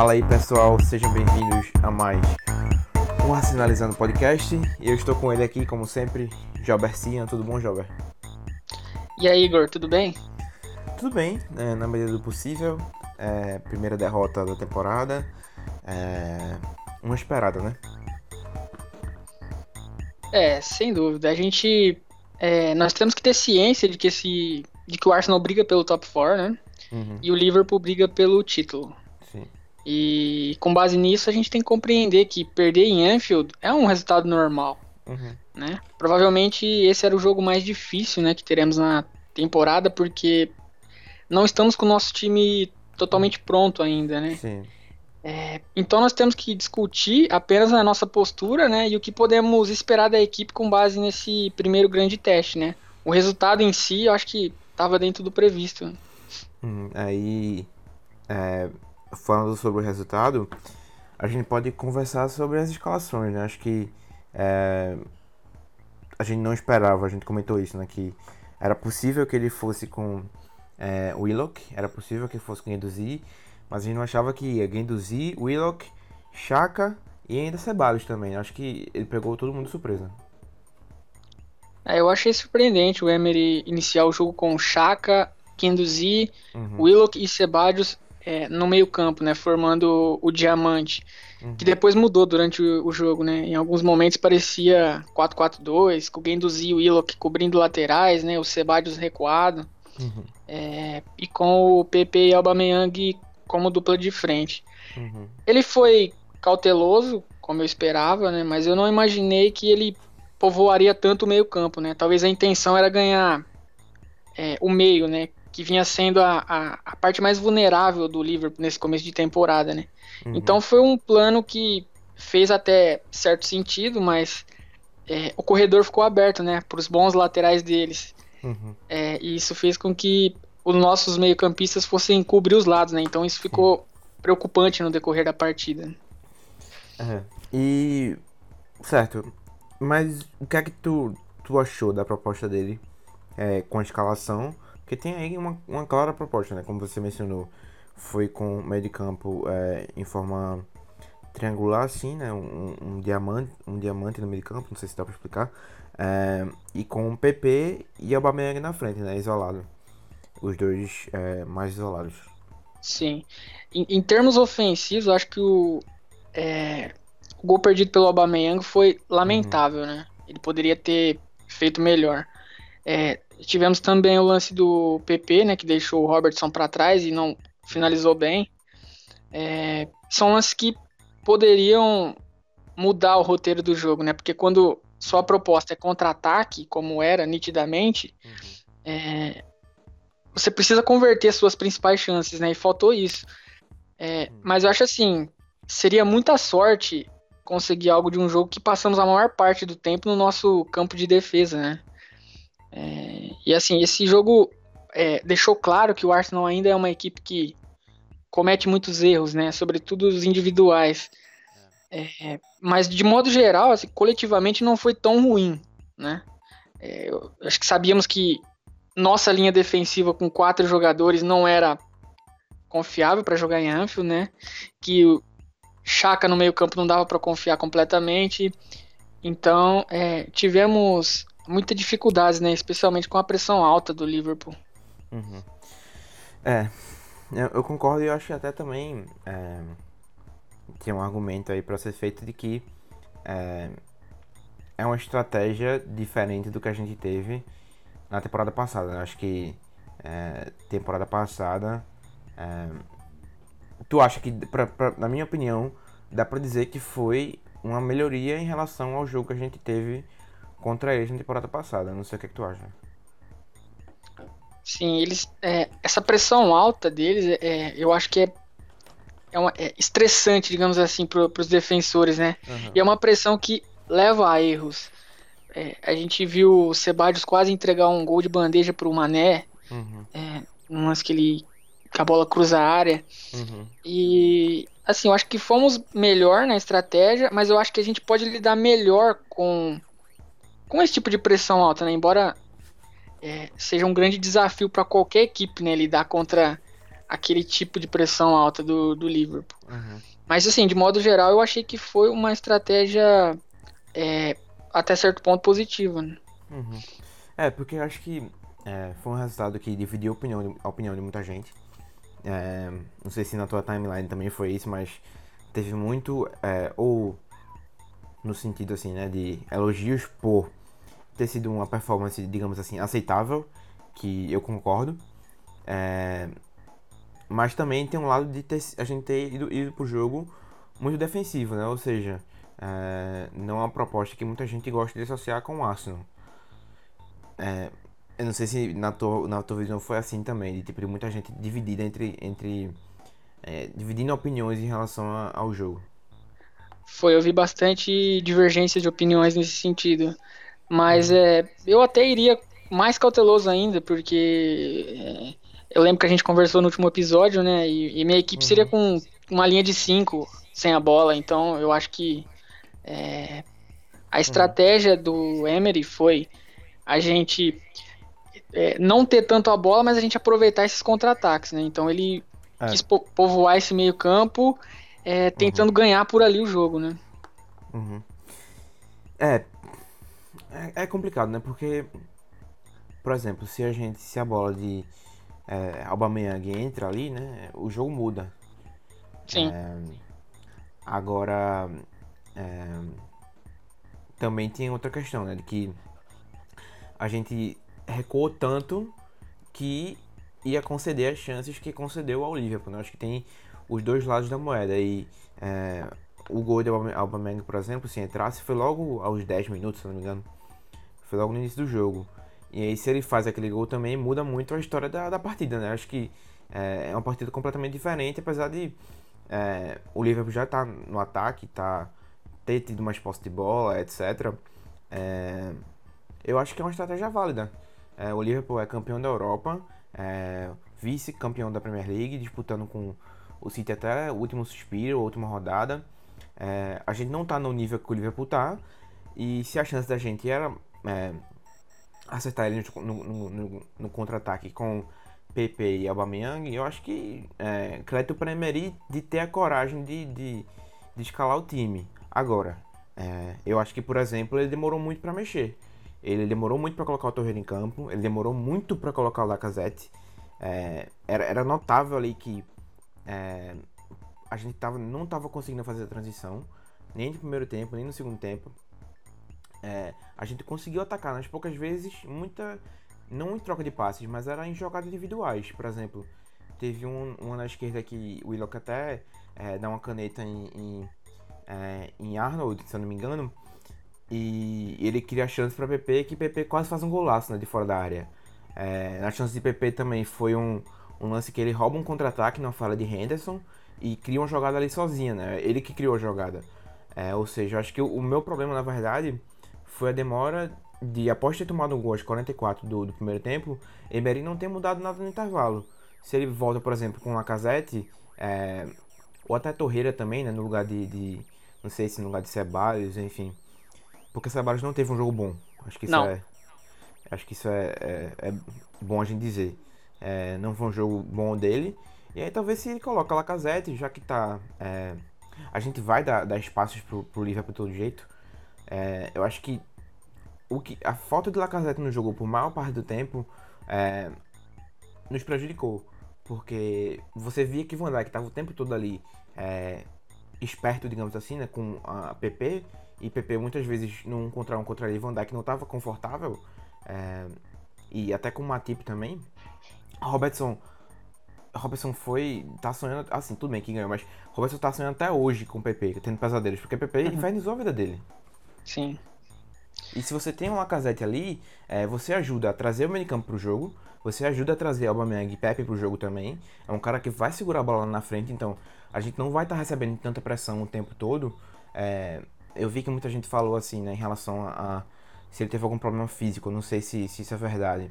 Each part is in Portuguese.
Fala aí pessoal, sejam bem-vindos a mais um Arsenalizando Podcast. Eu estou com ele aqui, como sempre, Jober Cian. Tudo bom, Jober? E aí, Igor, tudo bem? Tudo bem, né, na medida do possível. É, primeira derrota da temporada. É, uma esperada, né? É, sem dúvida. A gente. É, nós temos que ter ciência de que, esse, de que o Arsenal briga pelo top 4, né? Uhum. E o Liverpool briga pelo título. E com base nisso, a gente tem que compreender que perder em Anfield é um resultado normal. Uhum. Né? Provavelmente esse era o jogo mais difícil né, que teremos na temporada, porque não estamos com o nosso time totalmente pronto ainda, né? Sim. É, então nós temos que discutir apenas a nossa postura, né, e o que podemos esperar da equipe com base nesse primeiro grande teste, né? O resultado em si, eu acho que estava dentro do previsto. Hum, aí, é, falando sobre o resultado, a gente pode conversar sobre as escalações, né? Acho que é, a gente não esperava, a gente comentou isso, né? Que era possível que ele fosse com é, Willock, era possível que fosse com Guendouzi, mas a gente não achava que ia Guendouzi, Willock, Chaka e ainda Ceballos também. Acho que ele pegou todo mundo de surpresa. É, eu achei surpreendente o Emery iniciar o jogo com Chaka, Guendouzi, uhum. Willock e Ceballos é, no meio campo, né, formando o, o diamante, uhum. que depois mudou durante o, o, jogo, né, em alguns momentos parecia 4-4-2, com o Guendouzi e o Willock cobrindo laterais, né, o Ceballos recuado, uhum. é, e com o PP e Aubameyang como dupla de frente. Uhum. Ele foi cauteloso, como eu esperava, né? Mas eu não imaginei que ele povoaria tanto o meio campo, né? Talvez a intenção era ganhar é, o meio, né? Que vinha sendo a, a, a, parte mais vulnerável do Liverpool nesse começo de temporada, né? Uhum. Então foi um plano que fez até certo sentido, mas é, o corredor ficou aberto, né? Para os bons laterais deles. Uhum. É, e isso fez com que os nossos meio-campistas fossem cobrir os lados, né? Então isso ficou Sim. preocupante no decorrer da partida. É. E. Certo. Mas o que é que tu, tu achou da proposta dele é, com a escalação? Porque tem aí uma, uma clara proposta, né? Como você mencionou, foi com o meio de campo é, em forma triangular, assim, né? Um, um, diamante, um diamante no meio de campo, não sei se dá pra explicar. É, e com o PP e o Aubameyang na frente, né? Isolado os dois é, mais isolados. Sim. Em, em, termos ofensivos, acho que o, é, o gol perdido pelo Aubameyang foi lamentável, uhum. né? Ele poderia ter feito melhor. É, tivemos também o lance do PP, né, que deixou o Robertson para trás e não finalizou bem. É, são lances que poderiam mudar o roteiro do jogo, né? Porque quando sua proposta é contra-ataque, como era nitidamente, uhum. é, você precisa converter suas principais chances, né? E faltou isso. É, hum. mas eu acho assim, seria muita sorte conseguir algo de um jogo que passamos a maior parte do tempo no nosso campo de defesa, né? É, e assim, esse jogo é, deixou claro que o Arsenal ainda é uma equipe que comete muitos erros, né? Sobretudo os individuais. É, mas de modo geral, assim, coletivamente não foi tão ruim, né? É, eu acho que sabíamos que nossa linha defensiva com quatro jogadores não era confiável para jogar em Anfield, né? Que o Chaka no meio-campo não dava para confiar completamente. Então, é, tivemos muitas dificuldades, né? Especialmente com a pressão alta do Liverpool. Uhum. É, eu concordo e eu acho até também é, tem um argumento aí para ser feito de que é, é uma estratégia diferente do que a gente teve na temporada passada. Né? Acho que é, temporada passada. É, tu acha que, pra, pra, na minha opinião, dá pra dizer que foi uma melhoria em relação ao jogo que a gente teve contra eles na temporada passada. Não sei o que, é que tu acha. Sim, eles. É, essa pressão alta deles, é, é eu acho que é, é, uma, é estressante, digamos assim, para os defensores, né? Uhum. E é uma pressão que leva a erros. É, a gente viu o Sebadios quase entregar um gol de bandeja pro Mané. Uhum. É, umas que ele. que a bola cruza a área. Uhum. E assim, eu acho que fomos melhor na estratégia, mas eu acho que a gente pode lidar melhor com, com esse tipo de pressão alta, né? Embora é, seja um grande desafio para qualquer equipe, né? Lidar contra aquele tipo de pressão alta do, do Liverpool. Uhum. Mas assim, de modo geral, eu achei que foi uma estratégia é, até certo ponto positiva. Né? Uhum. É, porque eu acho que é, foi um resultado que dividiu a opinião, a opinião de muita gente. É, não sei se na tua timeline também foi isso, mas teve muito, é, ou no sentido assim, né, de elogios por ter sido uma performance, digamos assim, aceitável, que eu concordo. É, mas também tem um lado de ter, a gente ter ido, ido pro jogo muito defensivo, né? Ou seja, é, não é uma proposta que muita gente gosta de associar com o Arsenal. É, eu não sei se na tua, na tua visão foi assim também, de tipo muita gente dividida entre. entre é, dividindo opiniões em relação a, ao jogo. Foi, eu vi bastante divergência de opiniões nesse sentido. Mas uhum. é, eu até iria mais cauteloso ainda, porque é, eu lembro que a gente conversou no último episódio, né? E, e minha equipe uhum. seria com uma linha de 5 sem a bola, então eu acho que é, a uhum. estratégia uhum. do Emery foi a gente é, não ter tanto a bola, mas a gente aproveitar esses contra-ataques, né? Então ele é. quis po povoar esse meio campo, é, tentando uhum. ganhar por ali o jogo, né? Uhum. É, é, é complicado, né? Porque, por exemplo, se a gente, se a bola de é, Aubameyang entra ali, né, o jogo muda. Sim. É, agora, é, também tem outra questão, né, de que a gente recuou tanto que ia conceder as chances que concedeu ao Liverpool. Né? Acho que tem os dois lados da moeda. E é, o gol de Aubameyang, por exemplo, se entrasse, foi logo aos 10 minutos, se não me engano. Foi logo no início do jogo. E aí, se ele faz aquele gol também, muda muito a história da, da partida, né? Acho que é, é uma partida completamente diferente, apesar de é, o Liverpool já tá no ataque, tá ter tido mais posse de bola, etc. É, eu acho que é uma estratégia válida. É, o Liverpool é campeão da Europa, vice-campeão da Premier League, disputando com o City até o último suspiro, a última rodada. A gente não tá no nível que o Liverpool tá, e se a chance da gente era é, acertar ele no, no, no, no contra-ataque com PP e Aubameyang, eu acho que é, crédito para Emery de ter a coragem de, de, de escalar o time. Agora, é, eu acho que, por exemplo, ele demorou muito para mexer. Ele demorou muito para colocar o Torreira em campo, ele demorou muito para colocar o Lacazette. É, era, era notável ali que é, a gente tava, não estava conseguindo fazer a transição, nem no primeiro tempo, nem no segundo tempo. É, a gente conseguiu atacar nas poucas vezes, muita. Não em troca de passes, mas era em jogadas individuais. Por exemplo, teve um, uma na esquerda que o Willock até é, dá uma caneta em, em, é, em, Arnold, se eu não me engano. E ele cria chance para PP, que PP quase faz um golaço né, de fora da área. É, na chance de PP também foi um, um lance que ele rouba um contra-ataque na fala de Henderson e cria uma jogada ali sozinha, né? Ele que criou a jogada. É, ou seja, acho que o, o meu problema, na verdade, foi a demora de, após ter tomado um gol aos 44 do, do primeiro tempo, Emery não ter mudado nada no intervalo. Se ele volta, por exemplo, com o Lacazette, é, ou até Torreira também, né, no lugar de, de, não sei se no lugar de Ceballos, enfim. Porque Ceballos não teve um jogo bom. Acho que isso não. é acho que isso é, é, é bom a gente dizer. É, não foi um jogo bom dele. E aí talvez se ele coloca Lacazette, já que tá. É, a gente vai dar, dar espaços pro, pro Liverpool todo jeito. É, eu acho que o que a falta de Lacazette no jogo por maior parte do tempo é, nos prejudicou. Porque você via que Van Dijk estava o tempo todo ali é, esperto, digamos assim, né, com a PP. E PP muitas vezes num contra um contra ele, Van Dijk não estava confortável. É, e até com o Matip também. Robertson Robertson foi. tá sonhando. Assim, tudo bem que ganhou, mas Robertson tá sonhando até hoje com o PP, tendo pesadelos, porque o PP uhum. infernizou a vida dele. Sim. E se você tem uma casete ali, é, você ajuda a trazer o meio campo pro jogo, você ajuda a trazer Aubameyang e Pepe pro jogo também. É um cara que vai segurar a bola lá na frente, então a gente não vai estar tá recebendo tanta pressão o tempo todo. É, eu vi que muita gente falou assim, né, em relação a, a se ele teve algum problema físico, não sei se, se isso é verdade.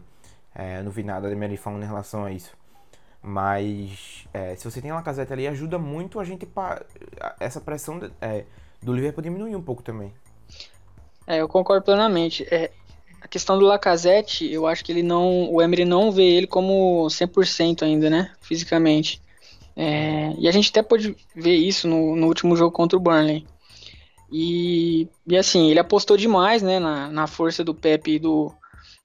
É, não vi nada de Mary falando em relação a isso. Mas é, se você tem uma caseta ali, ajuda muito a gente. Pa... Essa pressão é, do Liverpool diminuir um pouco também. É, eu concordo plenamente. É, questão do Lacazette, eu acho que ele não, o Emery não vê ele como 100% ainda, né, fisicamente. É, e a gente até pôde ver isso no, no último jogo contra o Burnley. E, e assim, ele apostou demais, né, na, na força do Pepe e do,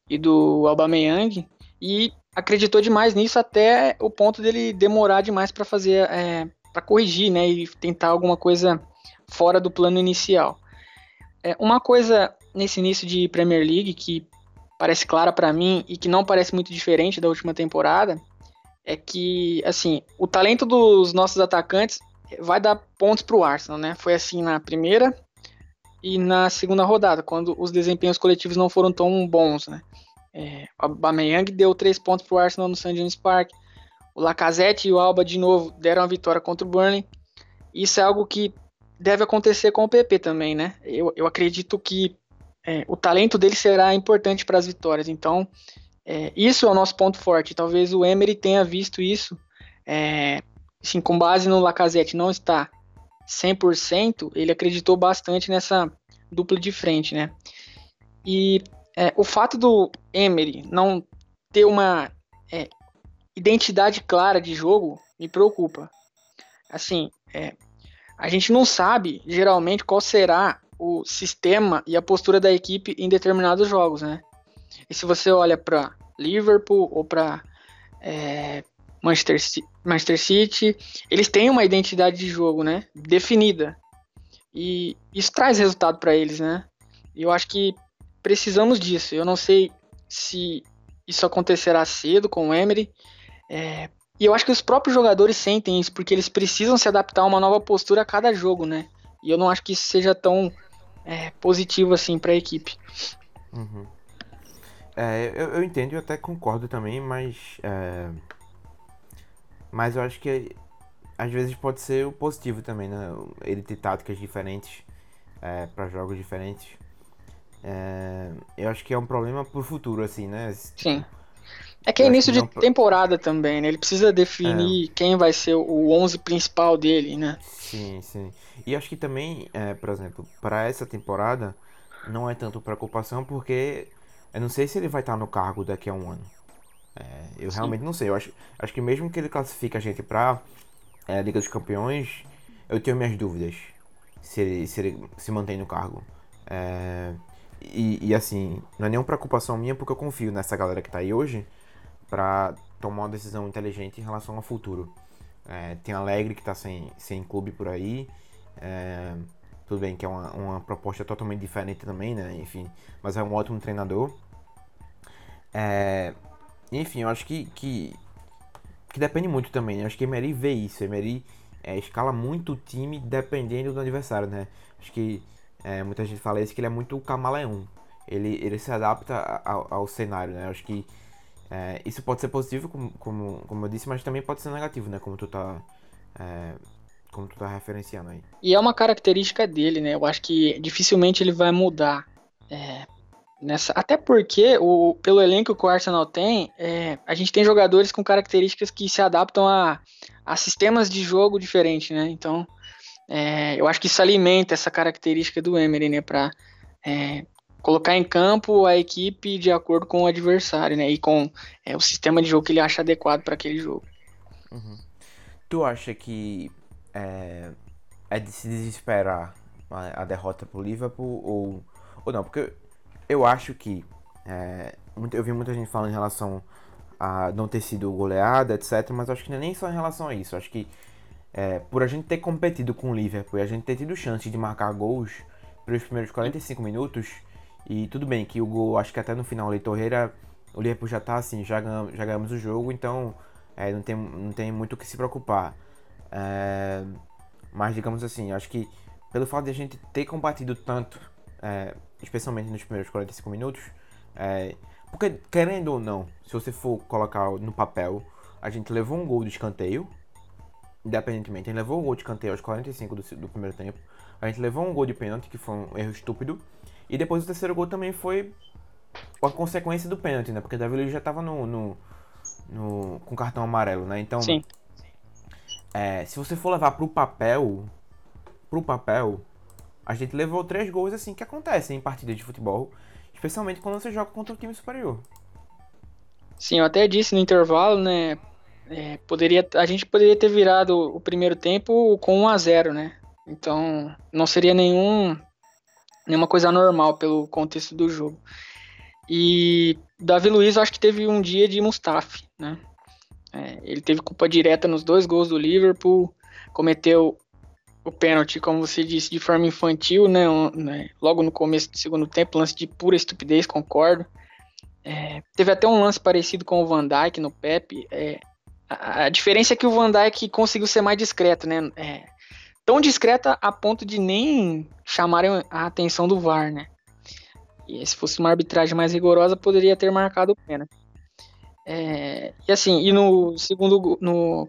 e do Aubameyang e acreditou demais nisso até o ponto dele demorar demais para fazer, é, para corrigir, né, e tentar alguma coisa fora do plano inicial. É, uma coisa nesse início de Premier League que parece clara para mim e que não parece muito diferente da última temporada é que, assim, o talento dos nossos atacantes vai dar pontos para o Arsenal, né? Foi assim na primeira e na segunda rodada, quando os desempenhos coletivos não foram tão bons, né? É, o Aubameyang deu três pontos para o Arsenal no St. James Park. O Lacazette e o Alba de novo deram a vitória contra o Burnley. Isso é algo que deve acontecer com o PP também, né? Eu, eu acredito que é, o talento dele será importante para as vitórias. Então, é, isso é o nosso ponto forte. Talvez o Emery tenha visto isso. É, assim, com base no Lacazette não está 100%, ele acreditou bastante nessa dupla de frente, né? E é, o fato do Emery não ter uma é, identidade clara de jogo me preocupa. Assim, é, a gente não sabe geralmente qual será o sistema e a postura da equipe em determinados jogos, né? E se você olha para Liverpool ou para é, Manchester, Manchester City, eles têm uma identidade de jogo, né? Definida. E isso traz resultado para eles, né? E eu acho que precisamos disso. Eu não sei se isso acontecerá cedo com o Emery. É, e eu acho que os próprios jogadores sentem isso, porque eles precisam se adaptar a uma nova postura a cada jogo, né? E eu não acho que isso seja tão é, positivo assim para a equipe. Uhum. É, eu, eu entendo e até concordo também, mas. É... Mas eu acho que às vezes pode ser o positivo também, né? Ele ter táticas diferentes é, para jogos diferentes. É, eu acho que é um problema pro futuro, assim, né? Sim. É que é início que de temporada também, né? Ele precisa definir é. quem vai ser o 11 principal dele, né? Sim, sim. E acho que também, é, por exemplo, para essa temporada, não é tanto preocupação, porque eu não sei se ele vai estar no cargo daqui a um ano. É, eu sim. realmente não sei. Eu acho, acho que mesmo que ele classifique a gente para é, Liga dos Campeões, eu tenho minhas dúvidas se ele se, ele se mantém no cargo. É, e, e, assim, não é nenhuma preocupação minha, porque eu confio nessa galera que tá aí hoje para tomar uma decisão inteligente em relação ao futuro. É, tem Alegre que está sem, sem clube por aí. É, tudo bem que é uma, uma proposta totalmente diferente também, né? Enfim, mas é um ótimo treinador. É, enfim, eu acho que, que, que depende muito também. Né? Eu acho que Emery vê isso. Emery é, escala muito o time dependendo do adversário, né? Acho que é, muita gente fala isso que ele é muito camaleão. Ele, ele se adapta ao, ao cenário, né? Eu acho que é, isso pode ser positivo, como, como, como eu disse, mas também pode ser negativo, né? Como tu tá. É, como tu tá referenciando aí. E é uma característica dele, né? Eu acho que dificilmente ele vai mudar. É, nessa, até porque, o, pelo elenco que o Arsenal tem, é, a gente tem jogadores com características que se adaptam a, a sistemas de jogo diferentes, né? Então, é, eu acho que isso alimenta essa característica do Emery, né? Pra é, colocar em campo a equipe de acordo com o adversário, né? E com é, o sistema de jogo que ele acha adequado para aquele jogo. Uhum. Tu acha que é, é, de se desesperar a, a derrota pro Liverpool ou, ou não? Porque eu acho que é, eu vi muita gente falando em relação a não ter sido goleada, etc. Mas acho que não é nem só em relação a isso. Acho que é, por a gente ter competido com o Liverpool e a gente ter tido chance de marcar gols pelos primeiros 45 minutos, e tudo bem que o gol, acho que até no final, o Torreira, o Liverpool já tá assim, já ganhamos, já ganhamos o jogo, então é, não, tem, não tem muito o que se preocupar. É, mas digamos assim, acho que pelo fato de a gente ter combatido tanto, é, especialmente nos primeiros 45 minutos, é, porque querendo ou não, se você for colocar no papel, a gente levou um gol de escanteio, independentemente, a gente levou um gol de escanteio aos 45 do, do primeiro tempo, a gente levou um gol de pênalti, que foi um erro estúpido, e depois o terceiro gol também foi a consequência do pênalti, né? Porque o Davi Luiz já tava no, no, no, com cartão amarelo, né? Então, Sim. É, se você for levar pro papel, pro papel, a gente levou três gols assim que acontecem em partidas de futebol. especialmente quando você joga contra um time superior. Sim, eu até disse no intervalo, né? É, poderia, a gente poderia ter virado o primeiro tempo com 1 a 0 né? Então, não seria nenhum nenhuma coisa normal pelo contexto do jogo. E Davi Luiz, eu acho que teve um dia de Mustafi, né? É, ele teve culpa direta nos dois gols do Liverpool, cometeu o pênalti, como você disse, de forma infantil, né? Um, né? Logo no começo do segundo tempo, lance de pura estupidez, concordo. É, teve até um lance parecido com o Van Dijk no Pepe. É, a, a, diferença é que o Van Dijk conseguiu ser mais discreto, né? É, tão discreta a ponto de nem chamarem a atenção do VAR, né? E se fosse uma arbitragem mais rigorosa, poderia ter marcado o pênalti. É, e assim, e no segundo no,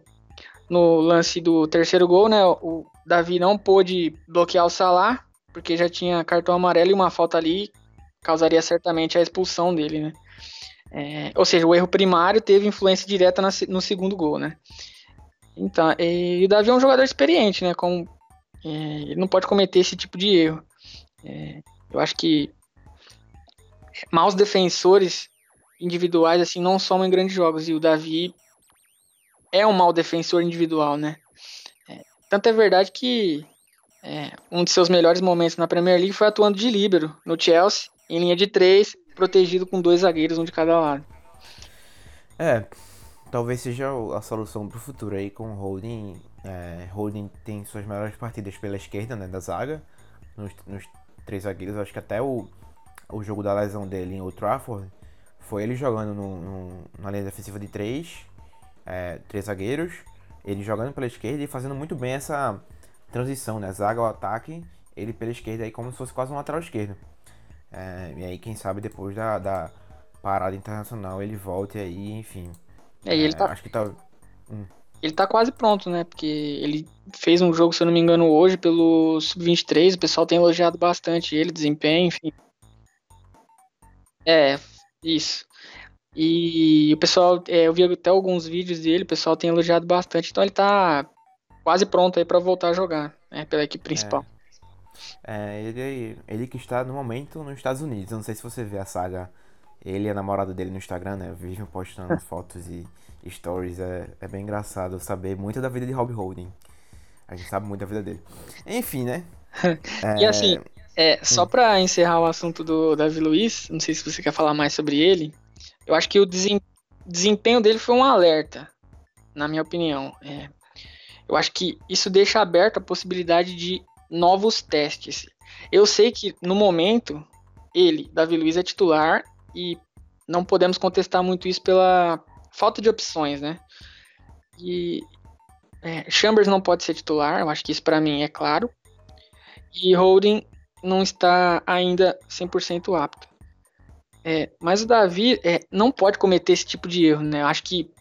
no lance do terceiro gol, né? O Davi não pôde bloquear o Salah, porque já tinha cartão amarelo e uma falta ali causaria certamente a expulsão dele, né? É, ou seja, o erro primário teve influência direta na, no segundo gol, né? Então, e o Davi é um jogador experiente, né? Com, é, ele não pode cometer esse tipo de erro. É, eu acho que maus defensores individuais assim não somam em grandes jogos e o Davi é um mau defensor individual, né? É, tanto é verdade que é, um de seus melhores momentos na Premier League foi atuando de líbero no Chelsea, em linha de três, protegido com dois zagueiros, um de cada lado. É, talvez seja a solução para o futuro aí com o Holding. É, Holding tem suas melhores partidas pela esquerda, né, da zaga, nos, nos três zagueiros. Acho que até o, o jogo da lesão dele em Old Trafford foi ele jogando no, no, na linha defensiva de três, é, três zagueiros, ele jogando pela esquerda e fazendo muito bem essa transição, né, zaga ao ataque, ele pela esquerda aí como se fosse quase um lateral esquerdo. É, e aí quem sabe depois da, da parada internacional ele volte aí, enfim. É, ele tá... Acho que tá. Hum. Ele tá quase pronto, né? Porque ele fez um jogo, se eu não me engano, hoje pelo Sub-23. O pessoal tem elogiado bastante ele, desempenho, enfim. É, isso. E o pessoal, é, eu vi até alguns vídeos dele, o pessoal tem elogiado bastante. Então ele tá quase pronto aí para voltar a jogar, né? Pela equipe principal. É, é ele, ele que está no momento nos Estados Unidos. Eu não sei se você vê a saga ele e a namorada dele no Instagram, né? Vivem postando fotos e stories. É, é bem engraçado saber muito da vida de Rob Holding. A gente sabe muito da vida dele. Enfim, né? É... E assim, é, só hum. pra encerrar o assunto do Davi Luiz, não sei se você quer falar mais sobre ele. Eu acho que o desempenho dele foi um alerta, na minha opinião. É, eu acho que isso deixa aberta a possibilidade de novos testes. Eu sei que no momento ele, Davi Luiz, é titular e não podemos contestar muito isso pela falta de opções, né? E é, Chambers não pode ser titular, eu acho que isso para mim é claro. E Holding não está ainda 100% apto. É, mas o Davi é, não pode cometer esse tipo de erro, né? Eu acho que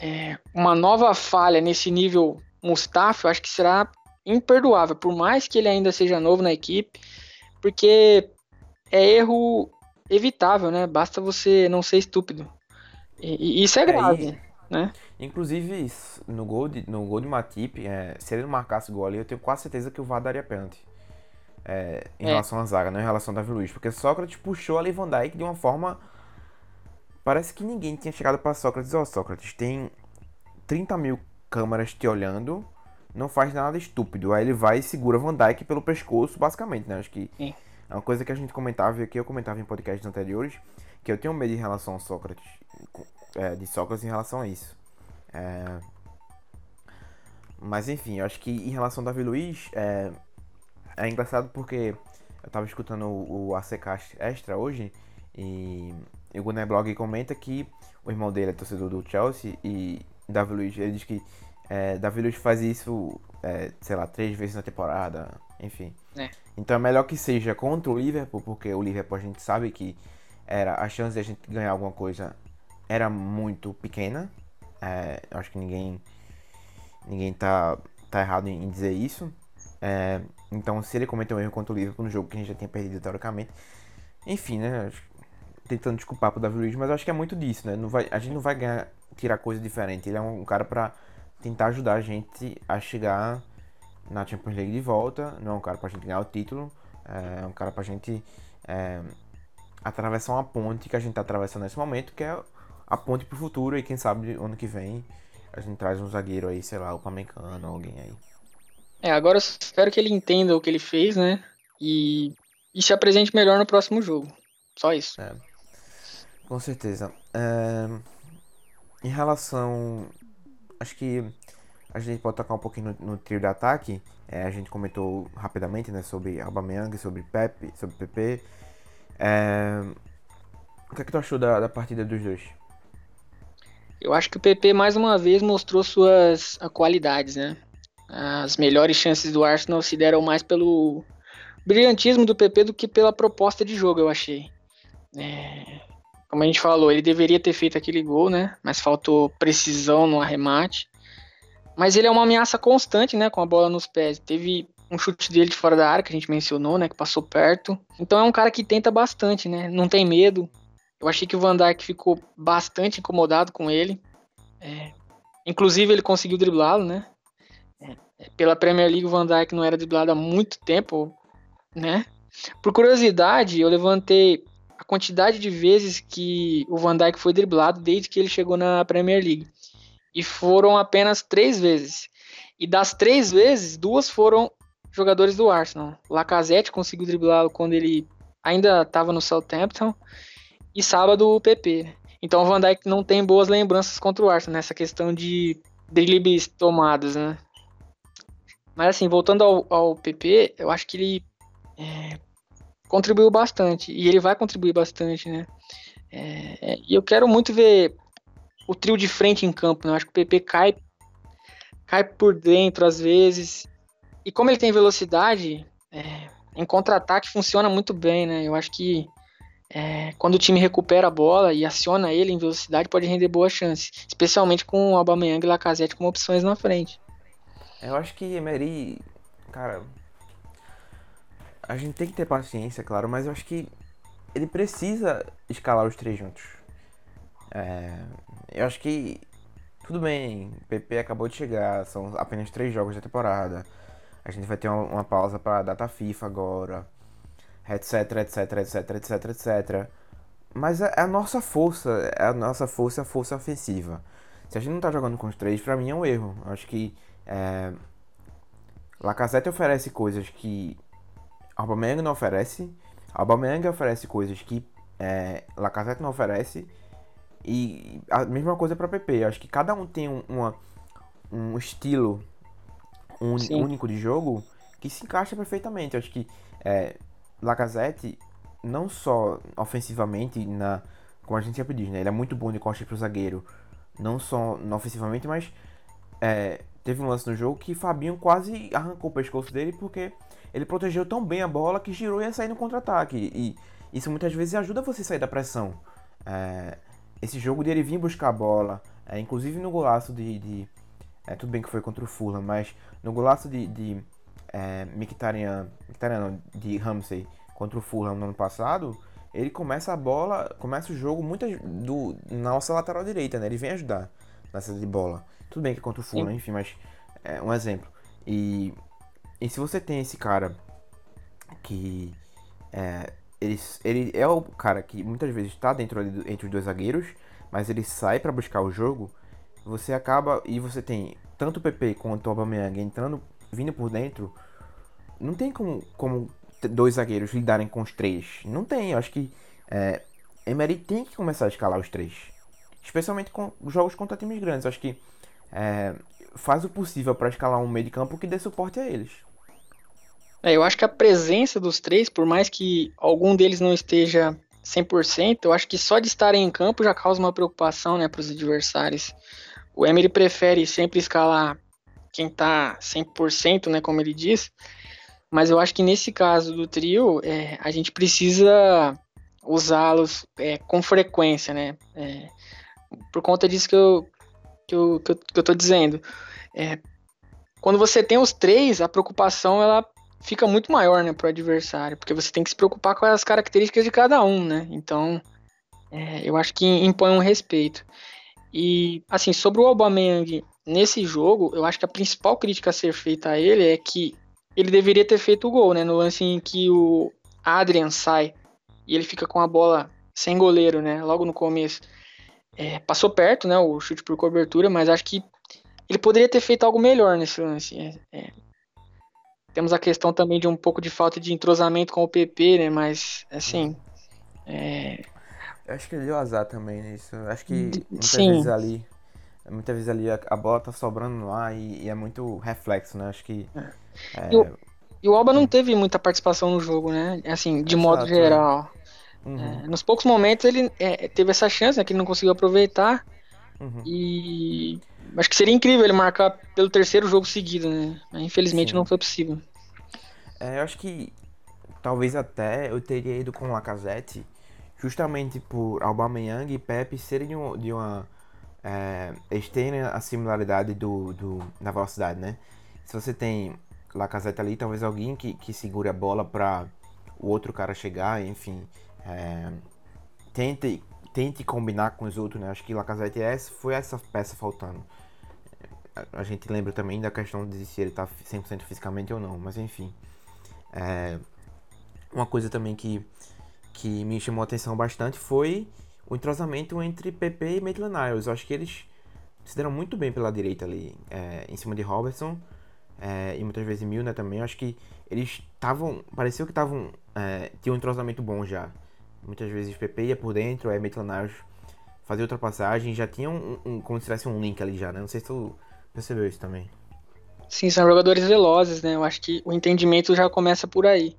é, uma nova falha nesse nível Mustafa, eu acho que será imperdoável, por mais que ele ainda seja novo na equipe, porque é erro evitável, né? Basta você não ser estúpido. E, e isso é grave, é, né? Inclusive, no gol de, no gol de Matip, é, se ele não marcasse o gol ali, eu tenho quase certeza que o VAR daria pênalti. É, em é. relação à zaga, não em relação ao Davi Luiz. Porque Sócrates puxou ali Van Dijk de uma forma. Parece que ninguém tinha chegado para Sócrates. Ó, oh, Sócrates, tem 30 mil câmeras te olhando, não faz nada estúpido. Aí ele vai e segura Van Dijk pelo pescoço, basicamente, né? Acho que. Sim é uma coisa que a gente comentava e que eu comentava em podcasts anteriores, que eu tenho medo em relação a Sócrates, é, de Sócrates em relação a isso. É... Mas enfim, eu acho que em relação ao Davi Luiz, é, é engraçado porque eu tava escutando o, ACCast Extra hoje e, o Gunnar Blog comenta que o irmão dele é torcedor do Chelsea e Davi Luiz, ele diz que é, Davi Luiz faz isso, é, sei lá, três vezes na temporada, enfim. É. Então é melhor que seja contra o Liverpool, porque o Liverpool a gente sabe que era a chance de a gente ganhar alguma coisa era muito pequena. É, acho que ninguém ninguém tá, tá errado em dizer isso. É, então se ele cometeu um erro contra o Liverpool no jogo que a gente já tinha perdido teoricamente, enfim, né? Tentando desculpar pro Davi Luiz, mas acho que é muito disso, né? Não vai, a gente não vai ganhar, tirar coisa diferente. Ele é um cara para tentar ajudar a gente a chegar na Champions League de volta. Não é um cara pra gente ganhar o título, é um cara pra gente é, atravessar uma ponte que a gente está atravessando nesse momento, que é a ponte pro futuro, e quem sabe ano que vem a gente traz um zagueiro aí, sei lá, o Pamecano, alguém aí. É, agora eu espero que ele entenda o que ele fez, né? E, e se apresente melhor no próximo jogo. Só isso. É, com certeza. É, em relação. Acho que a gente pode tocar um pouquinho no, no trio de ataque. É, a gente comentou rapidamente né, sobre Aubameyang, sobre Pepe, sobre Pepe. É, o que é que tu achou da, da partida dos dois? Eu acho que o PP mais uma vez mostrou suas qualidades, né? As melhores chances do Arsenal se deram mais pelo brilhantismo do PP do que pela proposta de jogo, eu achei. É, como a gente falou, ele deveria ter feito aquele gol, né? Mas faltou precisão no arremate. Mas ele é uma ameaça constante, né? Com a bola nos pés. Teve um chute dele de fora da área que a gente mencionou, né? Que passou perto. Então é um cara que tenta bastante, né? Não tem medo. Eu achei que o Van Dijk ficou bastante incomodado com ele. É, inclusive ele conseguiu driblá-lo, né? É, pela Premier League o Van Dijk não era driblado há muito tempo, né? Por curiosidade, eu levantei a quantidade de vezes que o Van Dijk foi driblado desde que ele chegou na Premier League. E foram apenas três vezes. E das três vezes, duas foram jogadores do Arsenal. Lacazette conseguiu driblá-lo quando ele ainda estava no Southampton. E sábado o PP. Então o Van Dijk não tem boas lembranças contra o Arsenal nessa questão de dribles tomados, né? Mas assim, voltando ao, ao PP, eu acho que ele é, contribuiu bastante. E ele vai contribuir bastante, né? É, é, e eu quero muito ver o trio de frente em campo, né? Eu acho que o PP cai, cai por dentro às vezes. E como ele tem velocidade, é, em contra-ataque funciona muito bem, né? Eu acho que é, quando o time recupera a bola e aciona ele em velocidade, pode render boas chances. Especialmente com o Aubameyang e Lacazette como opções na frente. Eu acho que Emery, cara, a gente tem que ter paciência, claro, mas eu acho que ele precisa escalar os três juntos. É, eu acho que tudo bem, PP acabou de chegar, são apenas três jogos da temporada. A gente vai ter uma, uma pausa para data FIFA agora, etc, etc, etc, etc, etc. Mas é, é a nossa força, é a nossa força, a força ofensiva. Se a gente não tá jogando com os três, para mim é um erro. Eu acho que é, Lacazette oferece coisas que Aubameyang não oferece. Aubameyang oferece coisas que é, Lacazette não oferece. E a mesma coisa para PP. Eu acho que cada um tem um, uma, um estilo un, único de jogo que se encaixa perfeitamente. Eu acho que é, Lacazette, não só ofensivamente, na, como a gente sempre diz, né? Ele é muito bom de costas pro zagueiro. Não só ofensivamente, mas é, teve um lance no jogo que Fabinho quase arrancou o pescoço dele porque ele protegeu tão bem a bola que girou e ia sair no contra-ataque. E isso muitas vezes ajuda você a sair da pressão. É, esse jogo dele vir buscar a bola, é, inclusive no golaço de. de é, tudo bem que foi contra o Fulham, mas no golaço de, de é, Mkhitaryan, Mkhitaryan não, de Ramsey contra o Fulham no ano passado, ele começa a bola, começa o jogo muito do, na nossa lateral direita, né? Ele vem ajudar nessa de bola. Tudo bem que é contra o Fulham, Sim. enfim, mas é um exemplo. E, e se você tem esse cara que é, ele, ele é o cara que muitas vezes está dentro ali entre os dois zagueiros, mas ele sai para buscar o jogo, você acaba e você tem tanto o PP quanto o Aubameyang entrando, vindo por dentro, não tem como, como dois zagueiros lidarem com os três. Não tem, eu acho que é, Emery tem que começar a escalar os três. Especialmente com jogos contra times grandes. Eu acho que é, faz o possível para escalar um meio de campo que dê suporte a eles. É, eu acho que a presença dos três, por mais que algum deles não esteja 100%, eu acho que só de estarem em campo já causa uma preocupação né, para os adversários. O Emery prefere sempre escalar quem está 100%, né, como ele diz, mas eu acho que nesse caso do trio, é, a gente precisa usá-los é, com frequência, né? É, por conta disso que eu, que eu, que eu, que eu tô dizendo. É, quando você tem os três, a preocupação ela fica muito maior né, para o adversário, porque você tem que se preocupar com as características de cada um, né? Então, é, eu acho que impõe um respeito. E, assim, sobre o Aubameyang nesse jogo, eu acho que a principal crítica a ser feita a ele é que ele deveria ter feito o gol, né? No lance em que o Adrian sai e ele fica com a bola sem goleiro, né? Logo no começo. É, passou perto, né? O chute por cobertura, mas acho que ele poderia ter feito algo melhor nesse lance. É, é. Temos a questão também de um pouco de falta de entrosamento com o PP, né? Mas, assim. É... Eu acho que ele deu azar também nisso. Acho que muitas Sim. vezes ali. Muitas vezes ali a, a, bola tá sobrando ar e, e, é muito reflexo, né? Acho que. É... E, o, e, o, Alba não teve muita participação no jogo, né? Assim, de Exato, modo é. geral. Uhum. É, nos poucos momentos ele é, teve essa chance né, que ele não conseguiu aproveitar. Uhum. E acho que seria incrível ele marcar pelo terceiro jogo seguido, né? Mas, infelizmente Sim. não foi possível. É, eu acho que talvez até eu teria ido com o Lacazette justamente por Aubameyang e Pepe serem de, uma, de uma é, eles têm a similaridade do, do, na velocidade, né? Se você tem Lacazette ali, talvez alguém que, que segure a bola para o outro cara chegar, enfim, é, tente, tente combinar com os outros, né? Acho que Lacazette é, foi essa peça faltando. A, gente lembra também da questão de se ele tá 100% fisicamente ou não, mas enfim. É, uma coisa também que, que me chamou a atenção bastante foi o entrosamento entre PP e Maitland Niles. Eu acho que eles se deram muito bem pela direita ali, é, em cima de Robertson. É, e muitas vezes Milner também. Eu acho que eles estavam. Pareceu que estavam. É, tinham um entrosamento bom já. Muitas vezes PP ia por dentro, aí Maitland Niles fazia ultrapassagem, já tinha um, um, como se tivesse um link ali já, né? Não sei se tu percebeu isso também. Sim, são jogadores velozes, né? Eu acho que o entendimento já começa por aí.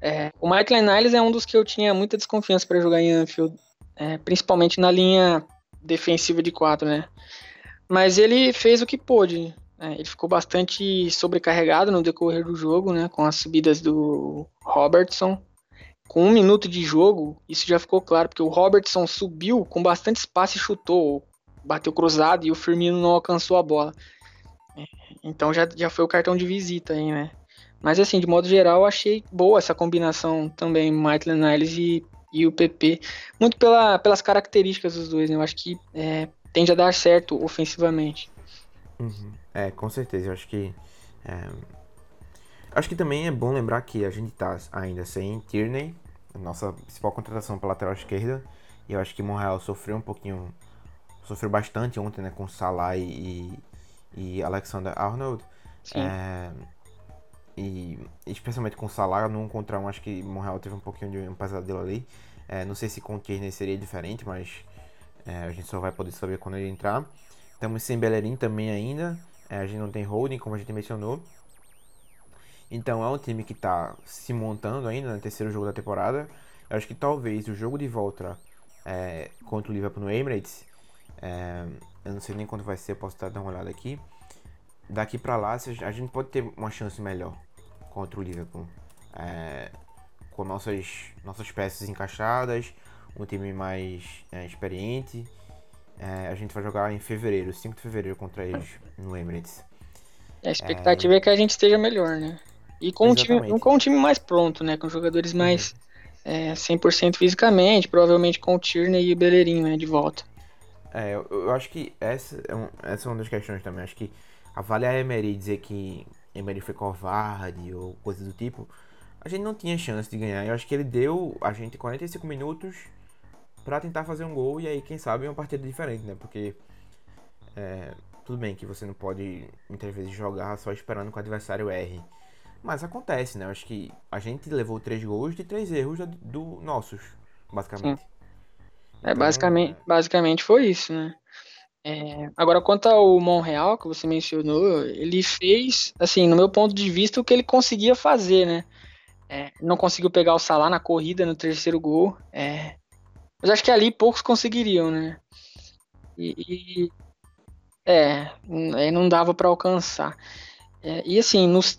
É, o Michael Niles é um dos que eu tinha muita desconfiança para jogar em Anfield, é, principalmente na linha defensiva de quatro, né? Mas ele fez o que pôde. Né? Ele ficou bastante sobrecarregado no decorrer do jogo, né? Com as subidas do Robertson com um minuto de jogo, isso já ficou claro, porque o Robertson subiu com bastante espaço e chutou, bateu cruzado e o Firmino não alcançou a bola. É, então já, já foi o cartão de visita aí, né? Mas assim, de modo geral, achei boa essa combinação também, Maitland Niles e, e o PP. Muito pela, pelas características dos dois, né? Eu acho que é, tende a dar certo ofensivamente. Uhum. É, com certeza. Eu acho que. É... Acho que também é bom lembrar que a gente tá ainda sem Tierney, nossa principal contratação para lateral esquerda. E eu acho que Monreal sofreu um pouquinho, sofreu bastante ontem, né, com Salah e, e Alexander Arnold. É, e especialmente com Salah, 1 contra 1, acho que Monreal teve um pouquinho de um pesadelo ali. É, não sei se com Tierney seria diferente, mas é, a gente só vai poder saber quando ele entrar. Estamos sem Bellerin também ainda. É, a gente não tem holding, como a gente mencionou. Então é um time que está se montando ainda no né, terceiro jogo da temporada. Eu acho que talvez o jogo de volta é, contra o Liverpool no Emirates, é, eu não sei nem quando vai ser, posso estar dando uma olhada aqui. Daqui para lá a gente pode ter uma chance melhor contra o Liverpool. É, com nossas, nossas peças encaixadas, um time mais é, experiente. É, a gente vai jogar em fevereiro, 5 de fevereiro contra eles no Emirates. A expectativa é, é que a gente esteja melhor, né? E com um, time, com um time mais pronto, né? Com jogadores mais uhum. é, 100% fisicamente, provavelmente com o Tierney e o Bellerin, né? De volta. É, eu, acho que essa é, um, essa é uma das questões também. Acho que avaliar Emery e dizer que Emery foi covarde ou coisa do tipo, a gente não tinha chance de ganhar. Eu acho que ele deu a gente 45 minutos para tentar fazer um gol e aí, quem sabe, uma partida diferente, né? Porque é, tudo bem que você não pode muitas vezes jogar só esperando que o adversário erre. Mas acontece, né? Eu acho que a gente levou três gols de três erros do, do nossos, basicamente. Sim. É, então, basicamente, é... basicamente foi isso, né? É, agora, quanto ao Monreal, que você mencionou, ele fez, assim, no meu ponto de vista, o que ele conseguia fazer, né? É, não conseguiu pegar o Salah na corrida no terceiro gol. É, mas acho que ali poucos conseguiriam, né? E, e é, não dava para alcançar. É, e assim, nos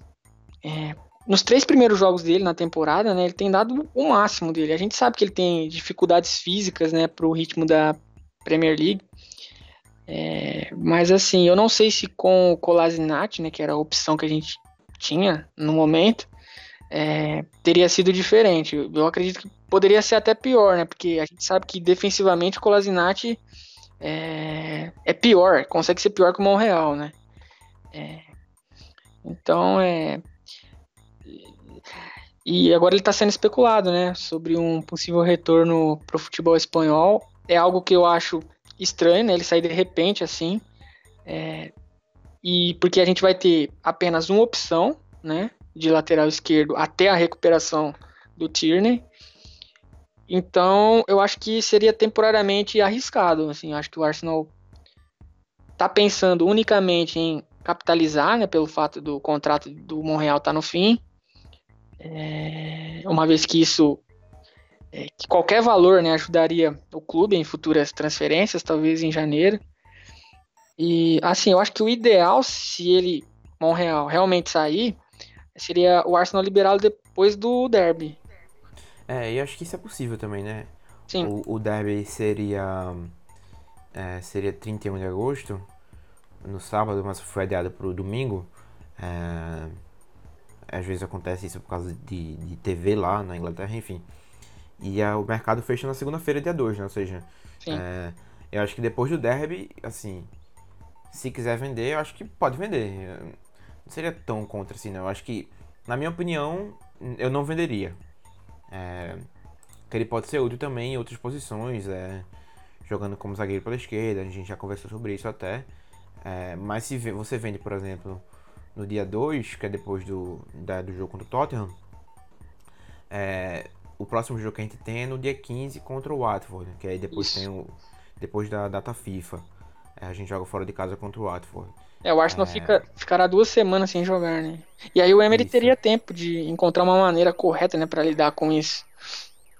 é, nos três primeiros jogos dele na temporada, né, ele tem dado o máximo dele. A gente sabe que ele tem dificuldades físicas, né, pro ritmo da Premier League. É, mas assim, eu não sei se com o Kolasinac, né, que era a opção que a gente tinha no momento, é, teria sido diferente. Eu acredito que poderia ser até pior, né, porque a gente sabe que defensivamente o Kolasinac é, é pior, consegue ser pior que o Monreal, né. É, então, é, E agora ele está sendo especulado, né, sobre um possível retorno para o futebol espanhol. É algo que eu acho estranho, né, ele sair de repente assim. É, e porque a gente vai ter apenas uma opção, né, de lateral esquerdo até a recuperação do Tierney. Então, eu acho que seria temporariamente arriscado, assim, acho que o Arsenal está pensando unicamente em capitalizar, né, pelo fato do contrato do Monreal estar tá no fim. É, uma vez que isso é, que qualquer valor né, ajudaria o clube em futuras transferências, talvez em janeiro. E assim, eu acho que o ideal, se ele, Monreal, realmente sair, seria o Arsenal liberá-lo depois do derby. É, e acho que isso é possível também, né? Sim. O, o derby seria, é, seria 31 de agosto, no sábado, mas foi adiado para o domingo. É, às vezes acontece isso por causa de, de TV lá na Inglaterra, enfim. E a, o mercado fecha na segunda-feira, dia 2, né? Ou seja, é, eu acho que depois do derby, assim, se quiser vender, eu acho que pode vender. Não seria tão contra assim, não. Eu acho que, na minha opinião, eu não venderia. É, que ele pode ser útil também em outras posições, é, jogando como zagueiro pela esquerda, a gente já conversou sobre isso até. É, mas se você vende, por exemplo, no dia 2, que é depois do, da, do jogo contra o Tottenham, é, o próximo jogo que a gente tem é no dia 15 contra o Watford, que aí depois isso. tem o. Depois da data FIFA. É, a gente joga fora de casa contra o Watford. É, o Arsenal é... Fica, ficará duas semanas sem jogar, né? E aí o Emery isso. teria tempo de encontrar uma maneira correta, né, para lidar com isso.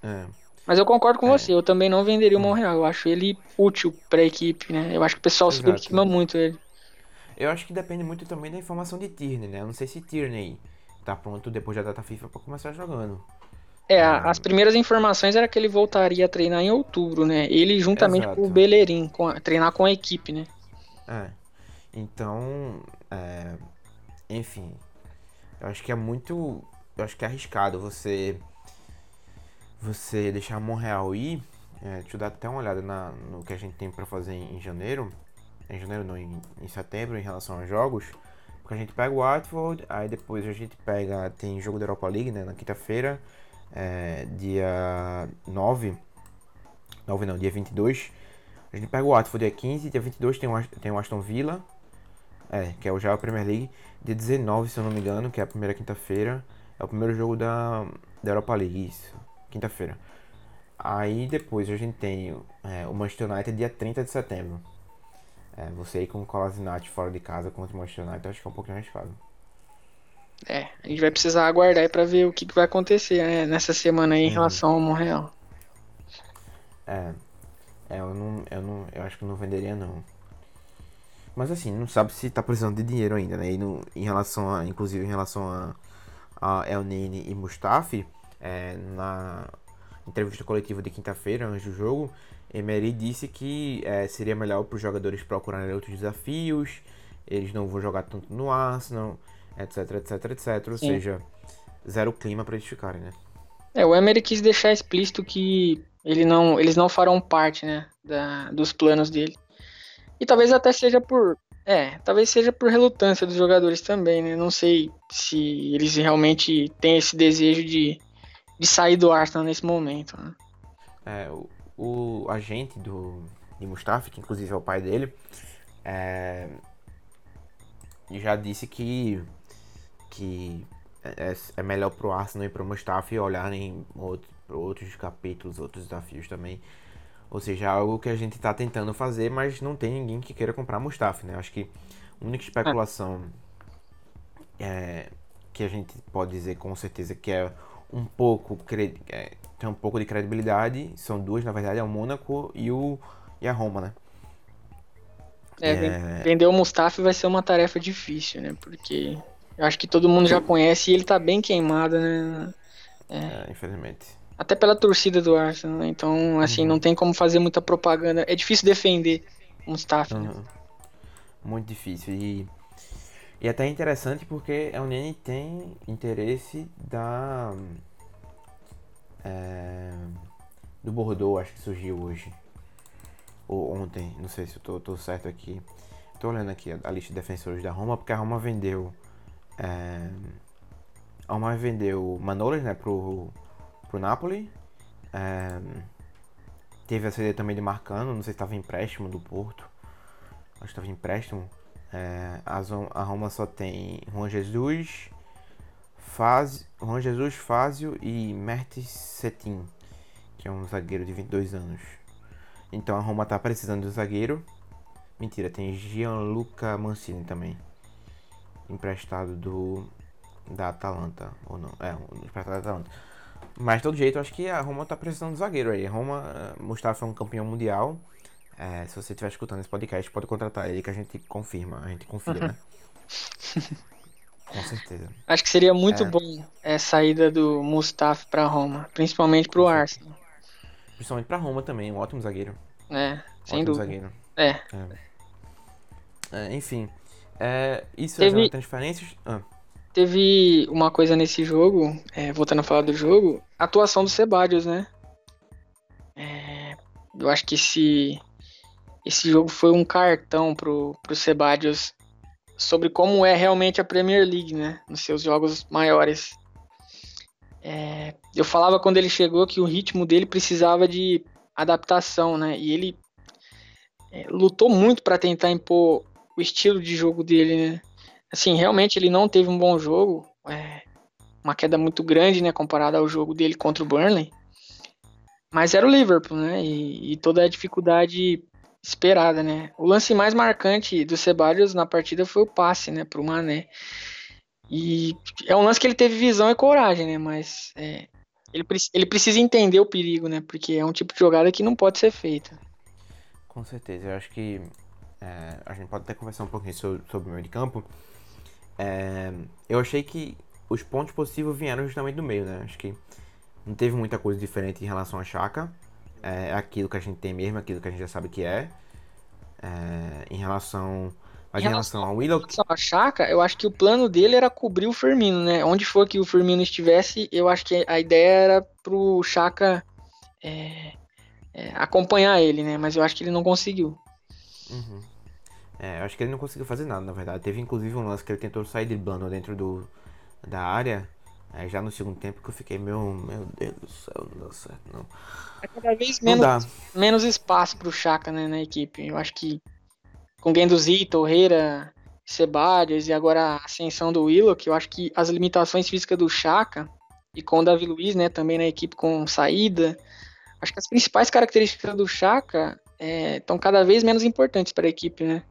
É. Mas eu concordo com é. você, eu também não venderia o hum. Monreal. Eu acho ele útil para a equipe, né? Eu acho que o pessoal Exato. subestima muito ele. Eu acho que depende muito também da informação de Tierney, né? Eu não sei se Tierney tá pronto depois da data FIFA para começar jogando. É, as primeiras informações era que ele voltaria a treinar em outubro, né? Ele juntamente Exato. com o Bellerin, com a, treinar com a equipe, né? É. Então, é, enfim, eu acho que é muito, eu acho que é arriscado você você deixar Monreal ir. É, deixa eu dar até uma olhada na, no que a gente tem para fazer em, em, janeiro, em janeiro não, em, em setembro em relação aos jogos. Porque a gente pega o Watford, aí depois a gente pega, tem jogo da Europa League, né, na quinta-feira, é, dia 9, 9 não, dia 22. A gente pega o Watford dia 15, dia 22 tem o, tem o Aston Villa, é, que é o já a Premier League. Dia 19, se eu não me engano, que é a primeira quinta-feira. É o primeiro jogo da, da Europa League, isso. Quinta-feira. Aí depois a gente tem é, o Manchester United dia 30 de setembro. É, você aí com o Colasinati fora de casa contra o Manchester United, acho que é um pouquinho arriscado. É, a gente vai precisar aguardar para ver o que, que vai acontecer né, nessa semana aí em uhum. relação ao Monreal. É, é eu, não, eu, não, eu acho que não venderia não. Mas assim, não sabe se tá precisando de dinheiro ainda, né? E no, em relação a, inclusive em relação a, a El Nene e Mustafi, é, na entrevista coletiva de quinta-feira, antes do jogo, Emery disse que é, seria melhor para os jogadores procurarem outros desafios, eles não vão jogar tanto no Arsenal, etc, etc, etc. Ou Sim. seja, zero clima para eles ficarem, né? É, o Emery quis deixar explícito que ele não, eles não farão parte, né, da, dos planos dele. E talvez até seja por. É, talvez seja por relutância dos jogadores também, né? Não sei se eles realmente têm esse desejo de, de sair do Arsenal nesse momento. Né? É, o, o agente do, de Mustafa, que inclusive é o pai dele, é, já disse que, que é, é melhor pro Arsenal e pro Mustafa olharem outro, outros capítulos, outros desafios também ou seja, é algo que a gente está tentando fazer, mas não tem ninguém que queira comprar Mustafa, né? Acho que a única especulação é, que a gente pode dizer com certeza que é um pouco é, tem um pouco de credibilidade são duas, na verdade, é o Mônaco e o e a Roma, né? É, é... vender o Mustafa vai ser uma tarefa difícil, né? Porque eu acho que todo mundo já conhece e ele tá bem queimado, né? É, é infelizmente até pela torcida do Arsenal, né? Então, assim, uhum. não tem como fazer muita propaganda. É difícil defender um staff, né? uhum. Muito difícil. E, e até interessante porque a Unene tem interesse da. É, do Bordeaux, acho que surgiu hoje. Ou ontem, não sei se eu tô, tô certo aqui. Tô olhando aqui a, a, lista de defensores da Roma, porque a Roma vendeu é, a Roma vendeu Manolas, né, pro, pro Napoli. É, teve a CD também de Marcano, não sei se estava empréstimo do Porto. Acho que estava empréstimo. É, a Roma só tem Juan Jesus, Faz, Juan Jesus, Fázio e Mertes Setin, que é um zagueiro de 22 anos. Então a Roma tá precisando de zagueiro. Mentira, tem Gianluca Mancini também. Emprestado do da Atalanta, ou não? É, emprestado da Atalanta. Mas de todo jeito, acho que a Roma tá precisando de zagueiro aí. Roma, eh, Mustafa é um campeão mundial. É, se você estiver escutando esse podcast, pode contratar ele que a gente confirma, a gente confia, né? Com certeza. Acho que seria muito é. bom a saída do Mustafa para Roma, principalmente para o Arsenal. Principalmente para Roma também, um ótimo zagueiro. É, sem ótimo dúvida. Zagueiro. É. é. é enfim, é, isso teve, é transferências. Ah. Teve uma coisa nesse jogo, é, voltando a falar do jogo, a atuação do Sebadios, né? É, eu acho que esse, esse jogo foi um cartão pro, pro Sebadios sobre como é realmente a Premier League, né? Nos seus jogos maiores. É, eu falava quando ele chegou que o ritmo dele precisava de adaptação, né? E ele é, lutou muito para tentar impor o estilo de jogo dele, né? Assim, realmente ele não teve um bom jogo, é, uma queda muito grande, né? Comparado ao jogo dele contra o Burnley. Mas era o Liverpool, né? E, e toda a dificuldade esperada, né? O lance mais marcante do Ceballos na partida foi o passe, né, pro Mané. E é um lance que ele teve visão e coragem, né? Mas é, ele, ele precisa entender o perigo, né? Porque é um tipo de jogada que não pode ser feita. Com certeza. Eu acho que é, a gente pode até conversar um pouquinho sobre, sobre o meio de campo. É, eu achei que os pontos possíveis vieram justamente do meio, né? Acho que não teve muita coisa diferente em relação a Chaka é aquilo que a gente tem mesmo, aquilo que a gente já sabe que é. é em relação. Mas em, relação, ao Willow. Em relação a Chaka, eu acho que o plano dele era cobrir o Firmino, né? Onde for que o Firmino estivesse, eu acho que a ideia era pro Chaka é, é, acompanhar ele, né? Mas eu acho que ele não conseguiu. Uhum. É, eu acho que ele não conseguiu fazer nada, na verdade. Teve inclusive um lance que ele tentou sair driblando dentro do, da área. É, já no segundo tempo que eu fiquei, meu, meu Deus do céu, não deu certo, não. É cada vez menos, menos espaço pro Chaka né, na equipe. Eu acho que com Guendouzi, Torreira, Ceballos e agora a ascensão do Willock, eu acho que as limitações físicas do Chaka e com o Davi Luiz, né, também na equipe com saída, acho que as principais características do Chaka estão é, cada vez menos importantes para a equipe, né?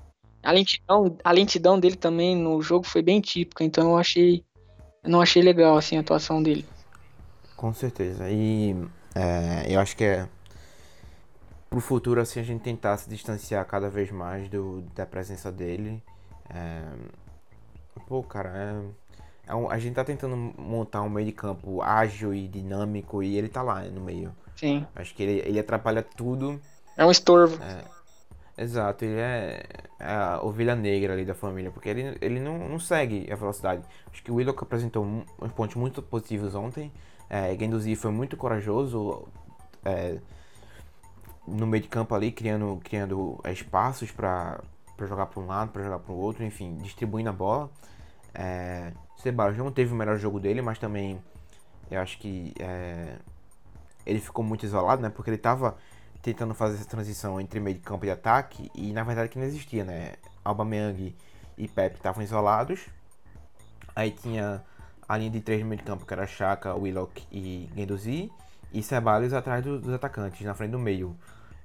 A lentidão, a lentidão dele também no jogo foi bem típica, então eu achei não achei legal assim a atuação dele. Com certeza. E é, eu acho que é pro futuro assim a gente tentar se distanciar cada vez mais do, da presença dele. É, pô, cara, é, é um, a gente tá tentando montar um meio de campo ágil e dinâmico e ele tá lá no meio. Sim. Acho que ele, ele atrapalha tudo. É um estorvo. É, Exato, ele é, é, a ovelha negra ali da família, porque ele, ele não, não segue a velocidade. Acho que o Willock apresentou uns pontos muito positivos ontem. É, Genduzi foi muito corajoso é, no meio de campo ali, criando, criando é, espaços para jogar para um lado, para jogar para o outro, enfim, distribuindo a bola. É, Ceballos não teve o melhor jogo dele, mas também eu acho que é, ele ficou muito isolado, né? Porque ele estava tentando fazer essa transição entre meio de campo e ataque e na verdade que não existia, né? Aubameyang e Pepe estavam isolados. Aí tinha a linha de três no meio de campo que era Chaka, Willock e Guendouzi e Ceballos atrás do, dos atacantes, na frente do meio.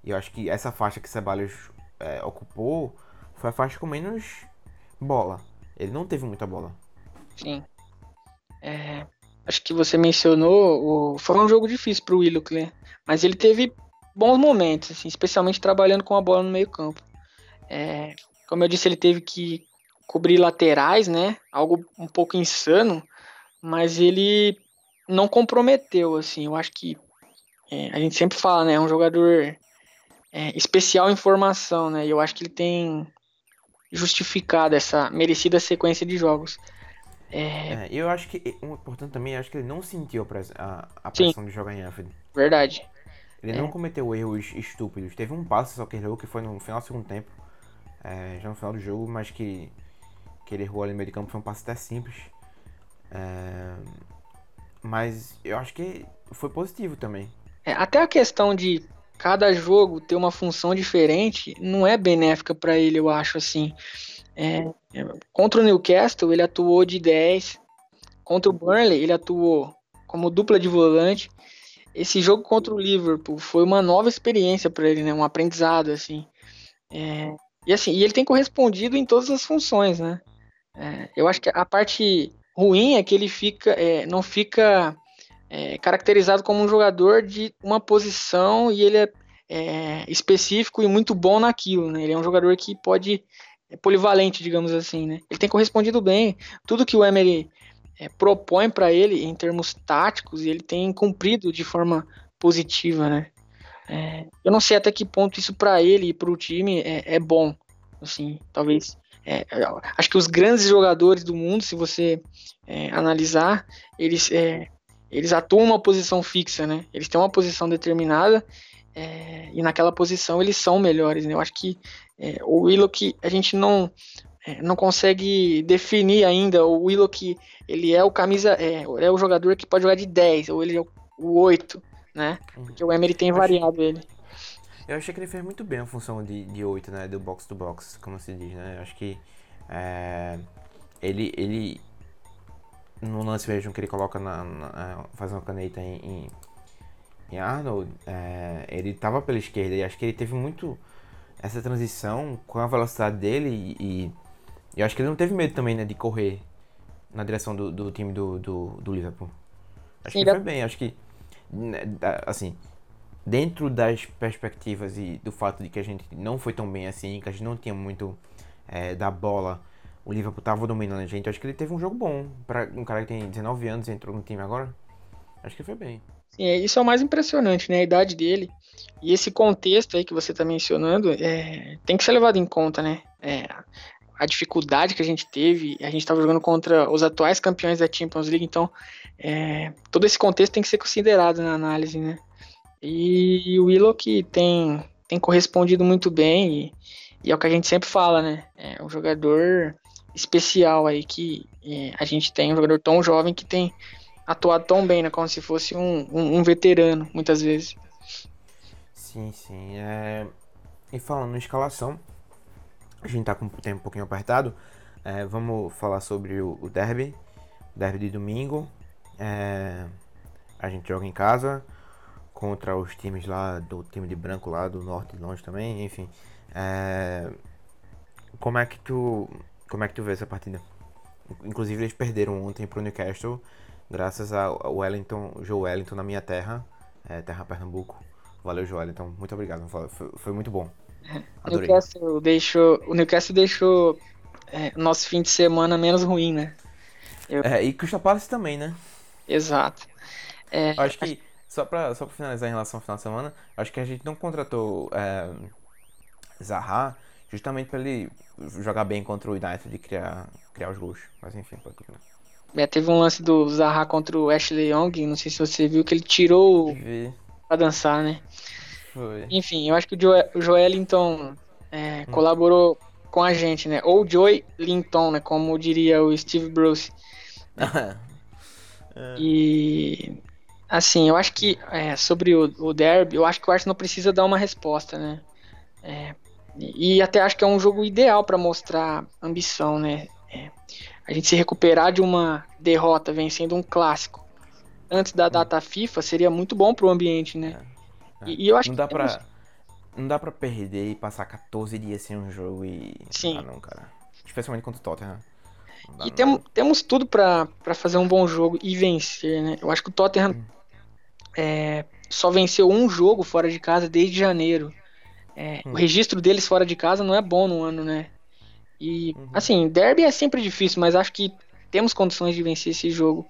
E eu acho que essa faixa que Ceballos é, ocupou foi a faixa com menos bola. Ele não teve muita bola. Sim. É, acho que você mencionou, o, foi um jogo difícil para o Willock, né? Mas ele teve bons momentos, assim, especialmente trabalhando com a bola no meio campo. É, como eu disse, ele teve que cobrir laterais, né? Algo um pouco insano, mas ele não comprometeu, assim. Eu acho que é, a gente sempre fala, né? É um jogador é, especial em formação, né? E eu acho que ele tem justificado essa merecida sequência de jogos. É... É, eu acho que um importante também, acho que ele não sentiu a, a pressão Sim. de jogar em Anfield. Verdade. Ele é. não cometeu erros estúpidos. Teve um passe só que ele errou, que foi no final do segundo tempo. É, já no final do jogo, mas que, que ele errou ali no meio de campo. Foi um passe até simples. É, mas eu acho que foi positivo também. É, até a questão de cada jogo ter uma função diferente não é benéfica para ele, eu acho assim. É, é, contra o Newcastle, ele atuou de 10. Contra o Burnley, ele atuou como dupla de volante. Esse jogo contra o Liverpool foi uma nova experiência para ele, né? Um aprendizado, assim. É, e assim, e ele tem correspondido em todas as funções, né? É, eu acho que a parte ruim é que ele fica, é, não fica é, caracterizado como um jogador de uma posição e ele é, é, específico e muito bom naquilo, né? Ele é um jogador que pode é polivalente, digamos assim, né? Ele tem correspondido bem tudo que o Emery é, propõe para ele em termos táticos e ele tem cumprido de forma positiva, né? É, eu não sei até que ponto isso para ele e para o time é, é, bom, assim, talvez. É, acho que os grandes jogadores do mundo, se você é, analisar, eles é, eles atuam uma posição fixa, né? Eles têm uma posição determinada é, e naquela posição eles são melhores, né? Eu acho que é, o Willock a gente não não consegue definir ainda o Willock ele é o camisa é, é o jogador que pode jogar de 10 ou ele é o 8, né? Uhum. Porque o Emery tem variado ele. Eu achei que ele fez muito bem a função de, de 8, né? Do box to box, como se diz, né? Eu acho que é, ele, ele no lance mesmo que ele coloca na, na faz uma caneta em, em, em Arnold, é, ele tava pela esquerda e acho que ele teve muito essa transição com a velocidade dele e, e eu acho que ele não teve medo também, né, de correr na direção do, do time do, do, do Liverpool. Acho Sim, que foi bem, acho que né, assim, dentro das perspectivas e do fato de que a gente não foi tão bem assim, que a gente não tinha muito é, da bola o Liverpool tava dominando a gente. Acho que ele teve um jogo bom. para um cara que tem 19 anos e entrou no time agora. Acho que foi bem. Sim, é, isso é o mais impressionante, né? A idade dele. E esse contexto aí que você está mencionando é, tem que ser levado em conta, né? É, a dificuldade que a gente teve, a gente estava jogando contra os atuais campeões da Champions League, então é, todo esse contexto tem que ser considerado na análise, né? E o Willow que tem, tem correspondido muito bem, e, e, é o que a gente sempre fala, né? É um jogador especial aí que é, a gente tem, um jogador tão jovem que tem atuado tão bem, né? Como se fosse um, um, um veterano, muitas vezes. Sim, sim. É... E falando em escalação, a gente tá com o tempo um pouquinho apertado. É, vamos falar sobre o, o derby. Derby de domingo. É... A gente joga em casa contra os times lá do time de branco lá do norte e longe também, enfim. É... Como é que tu como é que tu vê essa partida? Inclusive eles perderam ontem pro Newcastle, graças ao Wellington, Joe Wellington na minha terra, é, terra Pernambuco. Valeu, Joe Wellington. Muito obrigado. Foi, foi muito bom. Adorei. Newcastle deixou, o Newcastle deixou é, nosso fim de semana menos ruim, né? Eu... É, e Crystal Palace também, né? Exato. É, acho que, só pra, só pra finalizar em relação ao final de semana, acho que a gente não contratou é, Zaha justamente para ele jogar bem contra o United e criar, criar os gols. Mas enfim, pode continuar. É, teve um lance do Zaha contra o Ashley Young, não sei se você viu, que ele tirou pra dançar, né? Foi. Enfim, eu acho que o, Joe, o Joelinton é, hum. colaborou com a gente, né? Ou Joey Linton, né? Como diria o Steve Bruce. é. E assim, eu acho que é, sobre o, o derby, eu acho que o Arsenal precisa dar uma resposta, né? É, e até acho que é um jogo ideal para mostrar ambição, né? É, a gente se recuperar de uma derrota vencendo um clássico antes da data FIFA seria muito bom para o ambiente, né? É. E, e, eu acho não dá que pra, não dá para perder e passar 14 dias sem um jogo e Sim. Ah, não, cara. Especialmente contra o Tottenham. E tem, temos tudo para fazer um bom jogo e vencer, né? Eu acho que o Tottenham hum. é, só venceu um jogo fora de casa desde janeiro. É, hum. O registro deles fora de casa não é bom no ano, né? E, uhum. assim, derby é sempre difícil, mas acho que temos condições de vencer esse jogo.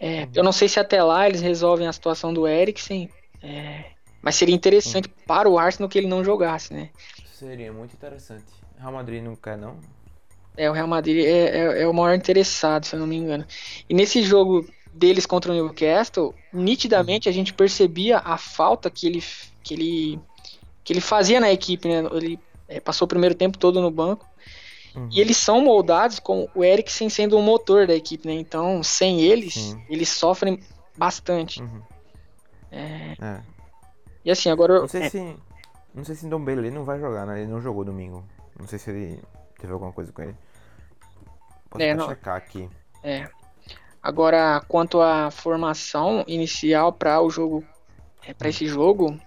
É, uhum. Eu não sei se até lá eles resolvem a situação do Eriksen, é, mas seria interessante para o Arsenal que ele não jogasse, né? Seria muito interessante. Real Madrid não quer, não? É, o Real Madrid é, é, é, o maior interessado, se eu não me engano. E nesse jogo deles contra o Newcastle, nitidamente a gente percebia a falta que ele, que ele que ele fazia na equipe, né? Ele é, passou o primeiro tempo todo no banco. Uhum. E eles são moldados com o Eriksen sendo o motor da equipe, né? Então, sem eles, Sim. eles sofrem bastante. Uhum. É... é... E assim, agora. Não sei é... se. Não sei se Dombele não vai jogar, né? Ele não jogou domingo. Não sei se ele teve alguma coisa com ele. Posso é, não... checar aqui. É. Agora, quanto à formação inicial para o jogo, é, para esse jogo,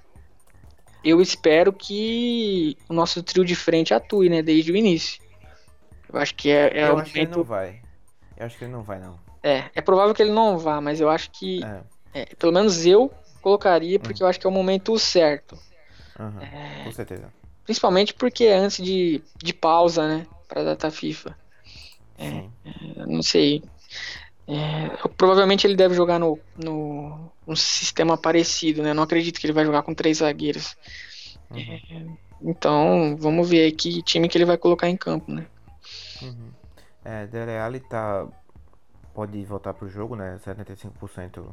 eu espero que o nosso trio de frente atue, né, desde o início. Eu acho que é, é eu o acho momento... que ele não vai. Eu acho que ele não vai, não. É, é provável que ele não vá, mas eu acho que. É. É, pelo menos eu colocaria, porque hum. eu acho que é o momento certo. Uhum, é, com certeza. Principalmente porque é antes de, de pausa, né? Pra data FIFA. É, é, não sei. É, provavelmente ele deve jogar no, no um sistema parecido, né? Não acredito que ele vai jogar com três zagueiros. Uhum. É, então, vamos ver que time que ele vai colocar em campo, né? Uhum. É, Dele Alli tá pode voltar pro jogo, né? 75%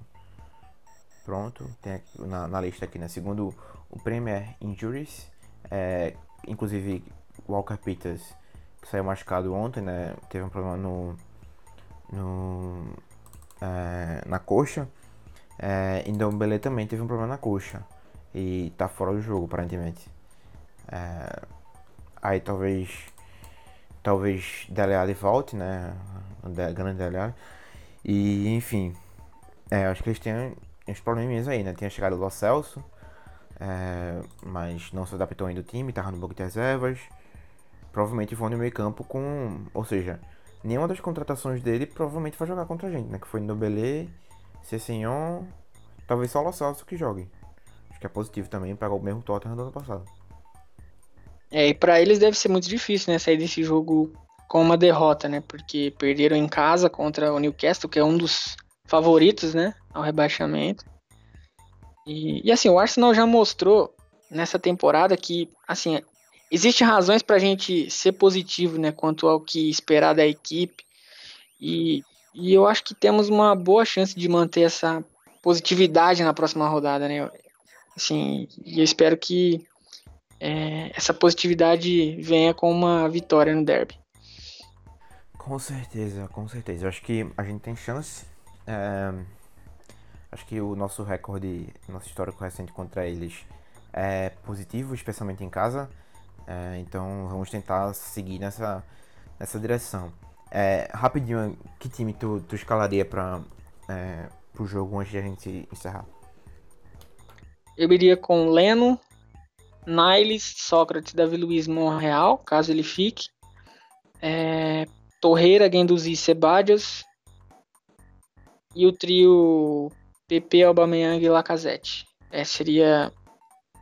pronto. Tem na, na, lista aqui, né? Segundo o Premier Injuries, é, inclusive Walker Peters que saiu machucado ontem, né? Teve um problema no, no é, na coxa. É, Belê também teve um problema na coxa e tá fora do jogo aparentemente. É, aí talvez talvez Dele Alli volte, né? O grande Dele Alli. E enfim, é, acho que eles têm uns probleminhas aí, né? Tinha chegado o Lo Celso, é, mas não se adaptou ainda o time, tava no banco de reservas. Provavelmente vão no meio campo com. Ou seja, nenhuma das contratações dele provavelmente vai jogar contra a gente, né? Que foi Nobelé, Cessignon, talvez só o Lo Celso que jogue. Acho que é positivo também, pegar o mesmo Tottenham do ano passado. É, e pra eles deve ser muito difícil, né? Sair desse jogo com uma derrota, né? Porque perderam em casa contra o Newcastle, que é um dos favoritos, né, ao rebaixamento. E, e assim, o Arsenal já mostrou nessa temporada que, assim, existem razões para a gente ser positivo, né, quanto ao que esperar da equipe. E, e eu acho que temos uma boa chance de manter essa positividade na próxima rodada, né? Assim, e eu espero que é, essa positividade venha com uma vitória no derby. Com certeza, com certeza. Eu acho que a gente tem chance é, acho que o nosso recorde, nosso histórico recente contra eles é positivo, especialmente em casa. É, então vamos tentar seguir nessa, nessa direção. É, rapidinho, que time tu, tu escalaria para é, o jogo antes de a gente encerrar? Eu iria com Leno, Niles, Sócrates, Davi Luiz Monreal, caso ele fique. É, Torreira, Guendouzi e Sebadios, e o trio PP, Aubameyang e Lacazette. É, seria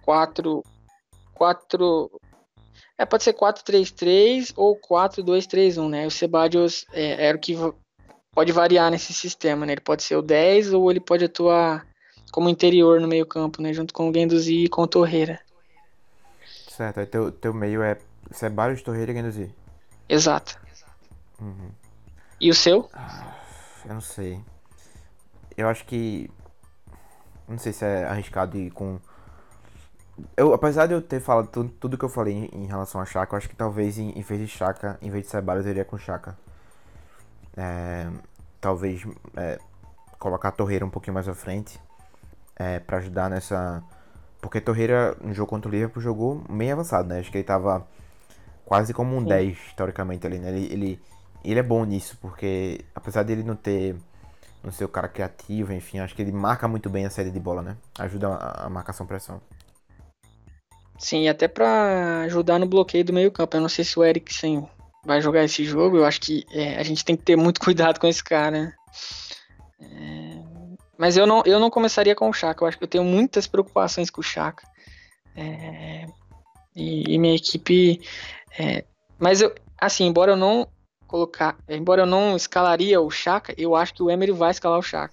4 4 é, pode ser 4-3-3 ou 4-2-3-1, né? O Sebadios é, era o que pode variar nesse sistema, né? Ele pode ser o 10 ou ele pode atuar como interior no meio campo, né? Junto com o Guendouzi e com o Torreira. Certo, aí teu, teu meio é Sebadios, Torreira e Guendouzi. Exato. Uhum. E o seu? Ah, eu não sei eu acho que. Não sei se é arriscado ir com. Eu, apesar de eu ter falado tudo, tudo que eu falei em, em relação a Chaka, eu acho que talvez em, em vez de Chaka, em vez de Ceballos, eu iria com Chaka. É, talvez é, colocar a Torreira um pouquinho mais à frente é, para ajudar nessa. Porque Torreira no jogo contra o Liverpool jogou meio avançado, né? Acho que ele tava quase como um Sim. 10, teoricamente ali, né? Ele, ele, ele é bom nisso, porque apesar dele não ter no seu cara criativo, enfim, acho que ele marca muito bem a série de bola, né? Ajuda a, a marcação pressão. Sim, até para ajudar no bloqueio do meio-campo. Eu não sei se o Eriksen vai jogar esse jogo. Eu acho que é, a gente tem que ter muito cuidado com esse cara. Né? É, mas eu não, eu não começaria com o Chaka. Eu acho que eu tenho muitas preocupações com o Chaka. É, e, e, minha equipe. É, mas eu, assim, embora eu não colocar. Embora eu não escalaria o Chaka, eu acho que o Emery vai escalar o Chaka.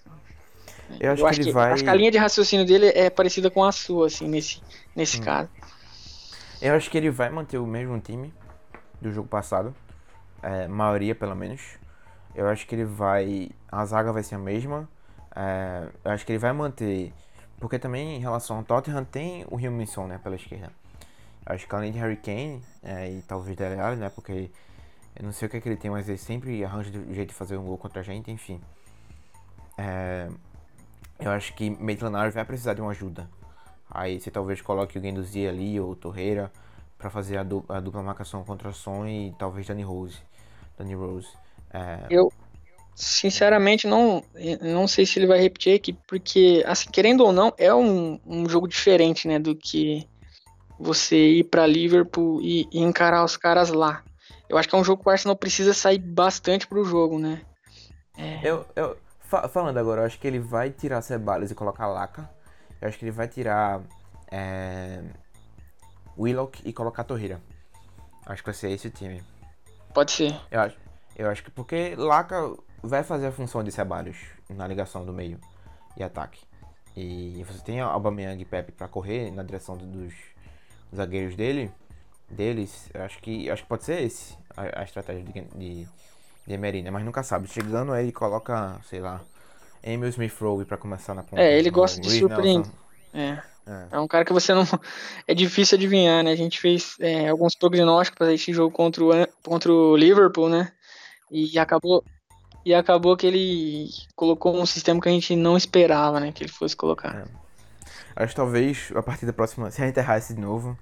Eu acho, eu acho que, ele vai. Acho que a linha de raciocínio dele é parecida com a sua, assim, nesse, nesse hum. caso. Eu acho que ele vai manter o mesmo time do jogo passado. É, maioria, pelo menos. Eu acho que ele vai. A zaga vai ser a mesma. É, eu acho que ele vai manter. Porque também em relação ao Tottenham tem o Rio Minson, né, pela esquerda. Eu acho que além de Harry Kane é, e talvez Dele Alli, né, porque Eu não sei o que é que ele tem, mas ele sempre arranja um jeito de fazer um gol contra a gente, enfim. É, eu acho que Maitland vai precisar de uma ajuda. Aí você talvez coloque o Guendouzi ali ou Torreira para fazer a dupla, a dupla, marcação contra Son e talvez Danny Rose. Danny Rose. É... Eu, sinceramente, não, não sei se ele vai repetir a equipe, porque, assim, querendo ou não, é um, um jogo diferente, né, do que você ir para Liverpool e, e, encarar os caras lá. Eu acho que é um jogo que o Arsenal precisa sair bastante pro jogo, né? É... Eu, eu, falando agora, eu acho que ele vai tirar Ceballos e colocar Laca. Eu acho que ele vai tirar é, Willock e colocar Torreira. Acho que vai ser esse o time. Pode ser. Eu acho, eu acho que porque Laca vai fazer a função de Ceballos na ligação do meio e ataque. E você tem Aubameyang e Pepe para correr na direção dos zagueiros dele, deles. Eu acho que acho que pode ser esse a, a estratégia de, de, de Emery, né? Mas nunca sabe. Chegando ele coloca, sei lá, Emil Smith Rowe para começar na ponta. É, ele gosta de surpreender. É. É. é. um cara que você não. É difícil adivinhar, né? A gente fez é, alguns prognósticos para esse jogo contra o, contra o Liverpool, né? E acabou. E acabou que ele colocou um sistema que a gente não esperava, né? Que ele fosse colocar. É. Acho que talvez a partir da próxima. Se a gente errar esse de novo,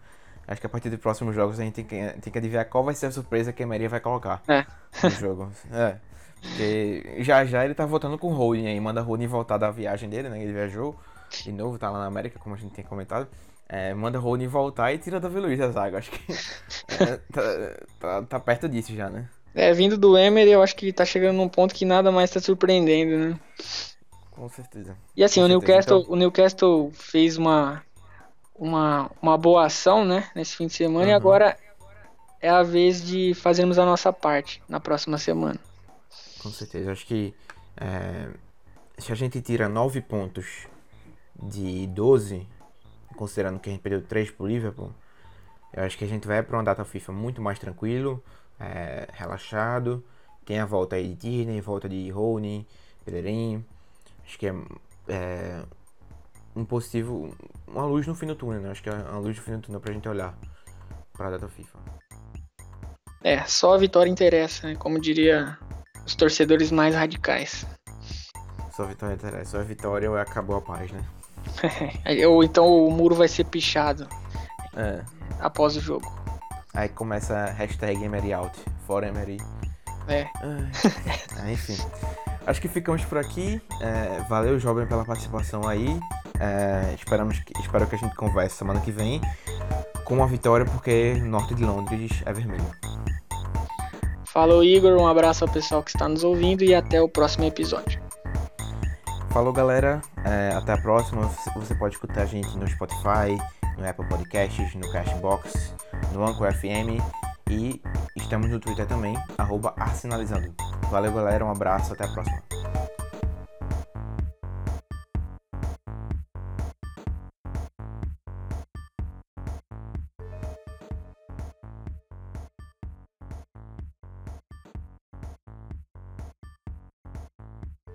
acho que a partir dos próximos jogos a gente tem que, tem que adivinhar qual vai ser a surpresa que a Maria vai colocar é. no jogo. É. Porque já já ele tá voltando com o Holding aí, manda o Holding voltar da viagem dele, né? Ele viajou de novo, tá lá na América, como a gente tem comentado. É, manda o Holding voltar e tira Davi Luiz da zaga. Acho que é, tá, tá, tá, perto disso já, né? É, vindo do Emery, eu acho que tá chegando num ponto que nada mais tá surpreendendo, né? Com certeza. E assim, Com o Newcastle, então... o Newcastle fez uma, uma, uma boa ação, né, nesse fim de semana, uhum. e agora é a vez de fazermos a nossa parte na próxima semana. Com certeza. Acho que é, se a gente tira 9 pontos de 12, considerando que a gente perdeu 3 pro Liverpool, eu acho que a gente vai para uma data FIFA muito mais tranquilo, é, relaxado. Tem a volta aí de Tierney, volta de Rony, Bellerin. Acho que é, é, um positivo, uma luz no fim do túnel, né? Acho que é uma luz no fim do túnel pra gente olhar para a data FIFA. É, só a vitória interessa, né? Como diria os torcedores mais radicais. Só a vitória interessa, só a vitória ou acabou a paz, né? ou então o muro vai ser pichado é. após o jogo. Aí começa a hashtag Emery out, fora Emery. É. Ah, enfim. Acho que ficamos por aqui. É, valeu, jovem, pela participação aí. É, esperamos que, espero que a gente converse semana que vem com a vitória, porque norte de Londres é vermelho. Falou, Igor. Um abraço ao pessoal que está nos ouvindo e até o próximo episódio. Falou, galera. É, até a próxima. Você pode escutar a gente no Spotify, no Apple Podcasts, no Cashbox, no Anchor FM e estamos no Twitter também, arroba Arsenalizando. Valeu, galera. Um abraço. Até a próxima.